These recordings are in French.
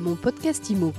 Mon podcast IMO.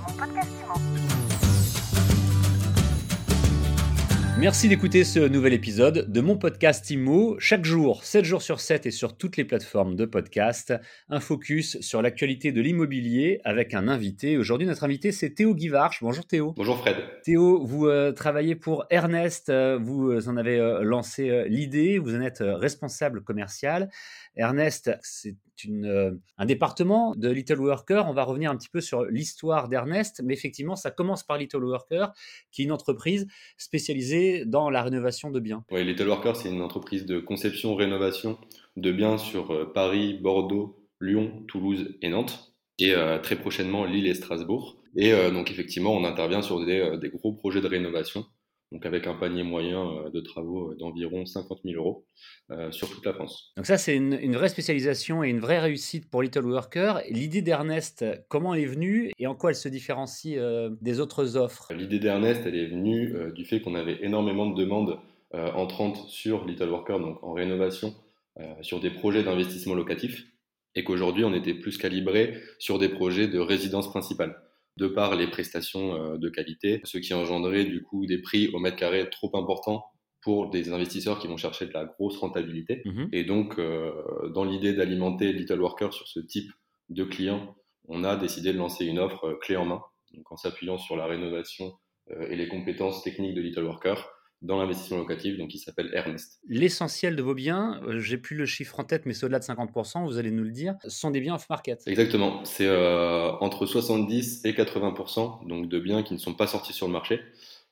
Merci d'écouter ce nouvel épisode de mon podcast IMO. Chaque jour, 7 jours sur 7 et sur toutes les plateformes de podcast, un focus sur l'actualité de l'immobilier avec un invité. Aujourd'hui, notre invité, c'est Théo Guivarch. Bonjour Théo. Bonjour Fred. Théo, vous euh, travaillez pour Ernest, euh, vous euh, en avez euh, lancé euh, l'idée, vous en êtes euh, responsable commercial. Ernest, c'est une, euh, un département de Little Worker. On va revenir un petit peu sur l'histoire d'Ernest, mais effectivement, ça commence par Little Worker, qui est une entreprise spécialisée dans la rénovation de biens. Oui, Little Worker, c'est une entreprise de conception-rénovation de biens sur euh, Paris, Bordeaux, Lyon, Toulouse et Nantes, et euh, très prochainement Lille et Strasbourg. Et donc effectivement, on intervient sur des gros projets de rénovation, donc avec un panier moyen euh, de travaux euh, d'environ 50 000 euros euh, sur toute la France. Donc ça, c'est une, une vraie spécialisation et une vraie réussite pour Little Worker. L'idée d'Ernest, comment elle est venue et en quoi elle se différencie euh, des autres offres? L'idée d'Ernest, elle est venue euh, du fait qu'on avait énormément de demandes entrantes sur Little Worker, donc en rénovation, sur des projets d'investissement locatif, et qu'aujourd'hui on était plus calibré sur des projets de résidence principale, de par les prestations euh, de qualité, ce qui engendrait du coup des prix au mètre carré trop importants pour des investisseurs qui vont chercher de la grosse rentabilité. Mhm. Et donc, euh, dans l'idée d'alimenter Little Worker sur ce type de clients, on a décidé de lancer une offre euh, clé en main, donc en s'appuyant sur la rénovation euh, et les compétences techniques de Little Worker dans l'investissement locatif, donc qui s'appelle Ernest. L'essentiel de vos biens, euh, j'ai plus le chiffre en tête, mais c'est au-delà de 50%, vous allez nous le dire, sont des biens off-market. Exactement, c'est euh, entre 70 et 80% donc de biens qui ne sont pas sortis sur le marché.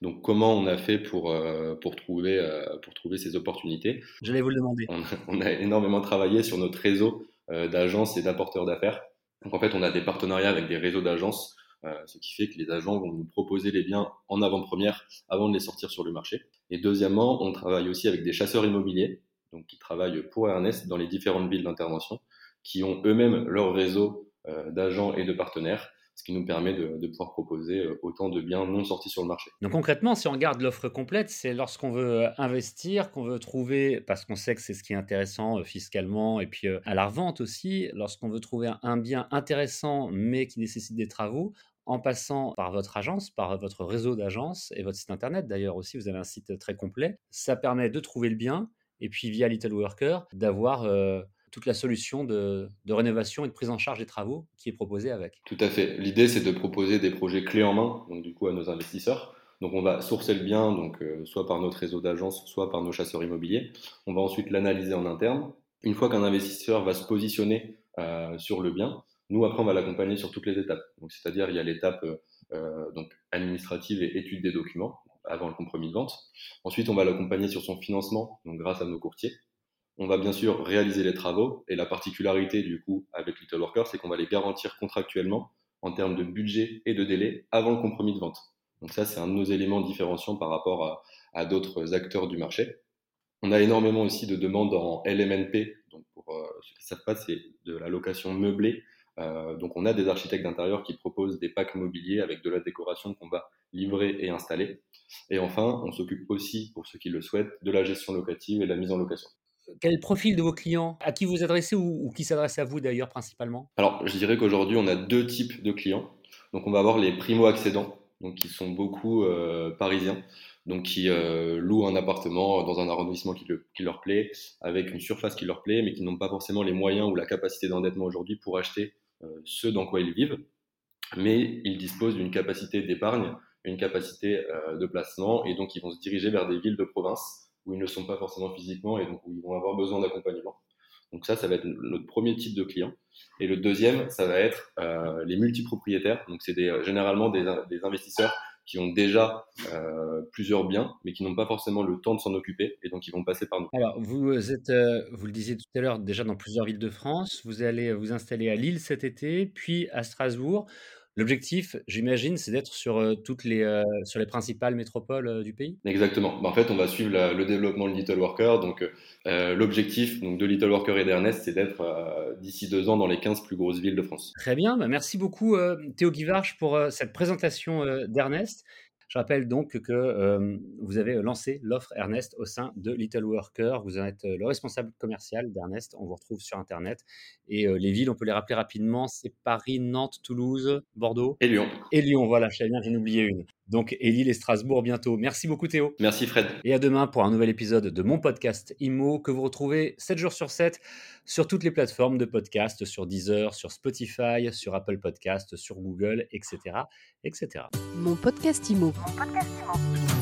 Donc comment on a fait pour, euh, pour, trouver, euh, pour trouver ces opportunités? J'allais vous le demander. on, on a énormément travaillé sur notre réseau d'agences et d'apporteurs d'affaires. Donc en fait, on a des partenariats avec des réseaux d'agences, ce qui fait que les agents vont nous proposer les biens en avant-première avant de les sortir sur le marché. Et deuxièmement, on travaille aussi avec des chasseurs immobiliers, donc qui travaillent pour Ernest dans les différentes villes d'intervention, qui ont eux-mêmes leur réseau euh, d'agents et de partenaires, ce qui nous permet de, pouvoir proposer euh, autant de biens non sortis sur le marché. Donc concrètement, si on regarde l'offre complète, c'est lorsqu'on veut euh, investir, qu'on veut trouver, parce qu'on sait que c'est ce qui est intéressant euh, fiscalement et puis à la revente aussi, lorsqu'on veut trouver un, bien intéressant mais qui nécessite des travaux, en passant par votre agence, par votre réseau d'agences et votre site internet d'ailleurs aussi, vous avez un site très complet, ça permet de trouver le bien et puis via Little Worker d'avoir toute la solution de, rénovation et de prise en charge des travaux qui est proposée avec. Tout à fait. L'idée, c'est de proposer des projets clés en main, donc du coup à nos investisseurs. Donc on va sourcer le bien, donc euh, soit par notre réseau d'agences, soit par nos chasseurs immobiliers. On va ensuite l'analyser en interne. Une fois qu'un investisseur va se positionner euh, sur le bien, nous après on va l'accompagner sur toutes les étapes. C'est-à-dire il y a l'étape euh, administrative et étude des documents avant le compromis de vente. Ensuite on va l'accompagner sur son financement, donc grâce à nos courtiers. On va bien sûr réaliser les travaux et la particularité du coup avec Little Worker, c'est qu'on va les garantir contractuellement en termes de budget et de délai avant le compromis de vente. Donc ça, c'est un de nos éléments différenciants par rapport à, d'autres acteurs du marché. On a énormément aussi de demandes en LMNP. Donc pour euh, ceux qui ne savent pas, c'est de la location meublée. Euh, donc on a des architectes d'intérieur qui proposent des packs mobiliers avec de la décoration qu'on va livrer et installer. Et enfin, on s'occupe aussi, pour ceux qui le souhaitent, de la gestion locative et de la mise en location. Quel profil de vos clients? À qui vous adressez ou, ou qui s'adresse à vous d'ailleurs principalement? Alors, je dirais qu'aujourd'hui, on a deux types de clients. Donc, on va avoir les primo-accédants, qui sont beaucoup euh, parisiens, donc qui euh, louent un appartement dans un arrondissement qui, le- qui leur plaît, avec une surface qui leur plaît, mais qui n'ont pas forcément les moyens ou la capacité d'endettement aujourd'hui pour acheter euh, ce dans quoi ils vivent. Mais ils disposent d'une capacité d'épargne, une capacité de placement, et donc ils vont se diriger vers des villes de province où ils ne sont pas forcément physiquement et donc où ils vont avoir besoin d'accompagnement. Donc ça, ça va être notre premier type de client. Et le deuxième, ça va être euh, les multipropriétaires. Donc c'est des, généralement des, investisseurs qui ont déjà euh, plusieurs biens, mais qui n'ont pas forcément le temps de s'en occuper, et donc ils vont passer par nous. Alors, vous êtes, euh, vous le disiez tout à l'heure, déjà dans plusieurs villes de France. Vous allez vous installer à Lille cet été, puis à Strasbourg. L'objectif, j'imagine, c'est d'être sur euh, toutes les, euh, sur les principales métropoles euh, du pays? Exactement. Bah, en fait, on va suivre la- le développement de Little Worker. Donc, l'objectif donc, de Little Worker et d'Ernest, c'est d'être d'ici deux ans dans les 15 plus grosses villes de France. Très bien, bah, merci beaucoup Théo Guivarch pour cette présentation d'Ernest. Je rappelle donc que vous avez lancé l'offre Ernest au sein de Little Worker. Vous êtes le responsable commercial d'Ernest. On vous retrouve sur Internet. Et les villes, on peut les rappeler rapidement c'est Paris, Nantes, Toulouse, Bordeaux. Et Lyon. Et Lyon, voilà, je savais bien, j'en oublié une. Donc, et Lille et Strasbourg bientôt. Merci beaucoup, Théo. Merci, Fred. Et à demain pour un nouvel épisode de mon podcast IMO que vous retrouvez 7 jours sur 7 sur toutes les plateformes de podcast, sur Deezer, sur Spotify, sur Apple Podcast, sur Google, etc. etc. Mon podcast IMO. Mon podcast IMO.